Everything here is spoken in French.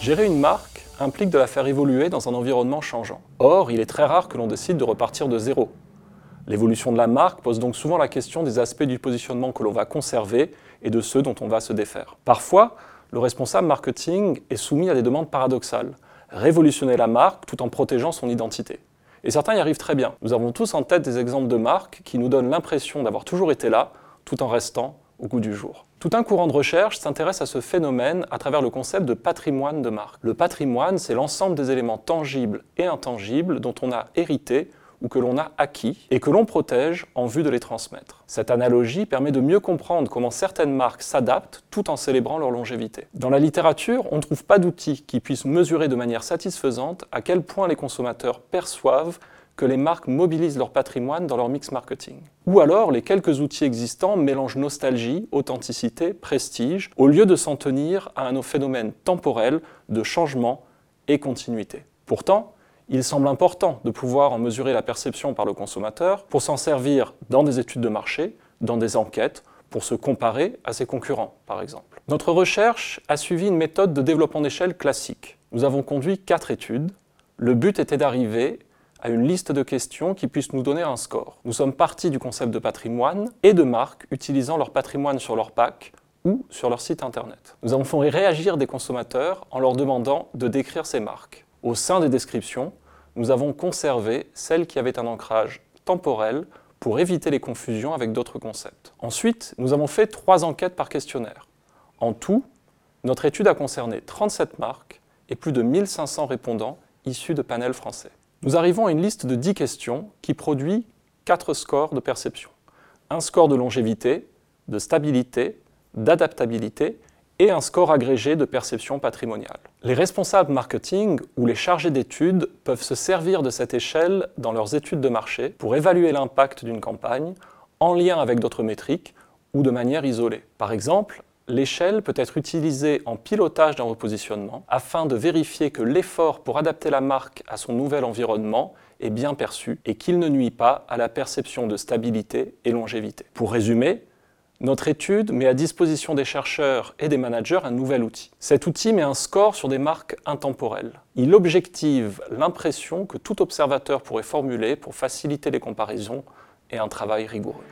Gérer une marque implique de la faire évoluer dans un environnement changeant. Or, il est très rare que l'on décide de repartir de zéro. L'évolution de la marque pose donc souvent la question des aspects du positionnement que l'on va conserver et de ceux dont on va se défaire. Parfois, le responsable marketing est soumis à des demandes paradoxales. Révolutionner la marque tout en protégeant son identité. Et certains y arrivent très bien. Nous avons tous en tête des exemples de marques qui nous donnent l'impression d'avoir toujours été là, tout en restant au goût du jour. Tout un courant de recherche s'intéresse à ce phénomène à travers le concept de patrimoine de marque. Le patrimoine, c'est l'ensemble des éléments tangibles et intangibles dont on a hérité ou que l'on a acquis et que l'on protège en vue de les transmettre. Cette analogie permet de mieux comprendre comment certaines marques s'adaptent tout en célébrant leur longévité. Dans la littérature, on ne trouve pas d'outils qui puissent mesurer de manière satisfaisante à quel point les consommateurs perçoivent que les marques mobilisent leur patrimoine dans leur mix marketing. Ou alors, les quelques outils existants mélangent nostalgie, authenticité, prestige, au lieu de s'en tenir à un phénomène temporel de changement et continuité. Pourtant, il semble important de pouvoir en mesurer la perception par le consommateur pour s'en servir dans des études de marché, dans des enquêtes, pour se comparer à ses concurrents, par exemple. Notre recherche a suivi une méthode de développement d'échelle classique. Nous avons conduit quatre études. Le but était d'arriver à une liste de questions qui puisse nous donner un score. Nous sommes partis du concept de patrimoine et de marques utilisant leur patrimoine sur leur pack ou sur leur site internet. Nous avons fait réagir des consommateurs en leur demandant de décrire ces marques. Au sein des descriptions, nous avons conservé celles qui avaient un ancrage temporel pour éviter les confusions avec d'autres concepts. Ensuite, nous avons fait trois enquêtes par questionnaire. En tout, notre étude a concerné 37 marques et plus de 1500 répondants issus de panels français. Nous arrivons à une liste de 10 questions qui produit 4 scores de perception. Un score de longévité, de stabilité, d'adaptabilité et un score agrégé de perception patrimoniale. Les responsables marketing ou les chargés d'études peuvent se servir de cette échelle dans leurs études de marché pour évaluer l'impact d'une campagne en lien avec d'autres métriques ou de manière isolée. Par exemple, l'échelle peut être utilisée en pilotage d'un repositionnement afin de vérifier que l'effort pour adapter la marque à son nouvel environnement est bien perçu et qu'il ne nuit pas à la perception de stabilité et longévité. Pour résumer, notre étude met à disposition des chercheurs et des managers un nouvel outil. Cet outil met un score sur des marques intemporelles. Il objective l'impression que tout observateur pourrait formuler pour faciliter les comparaisons et un travail rigoureux.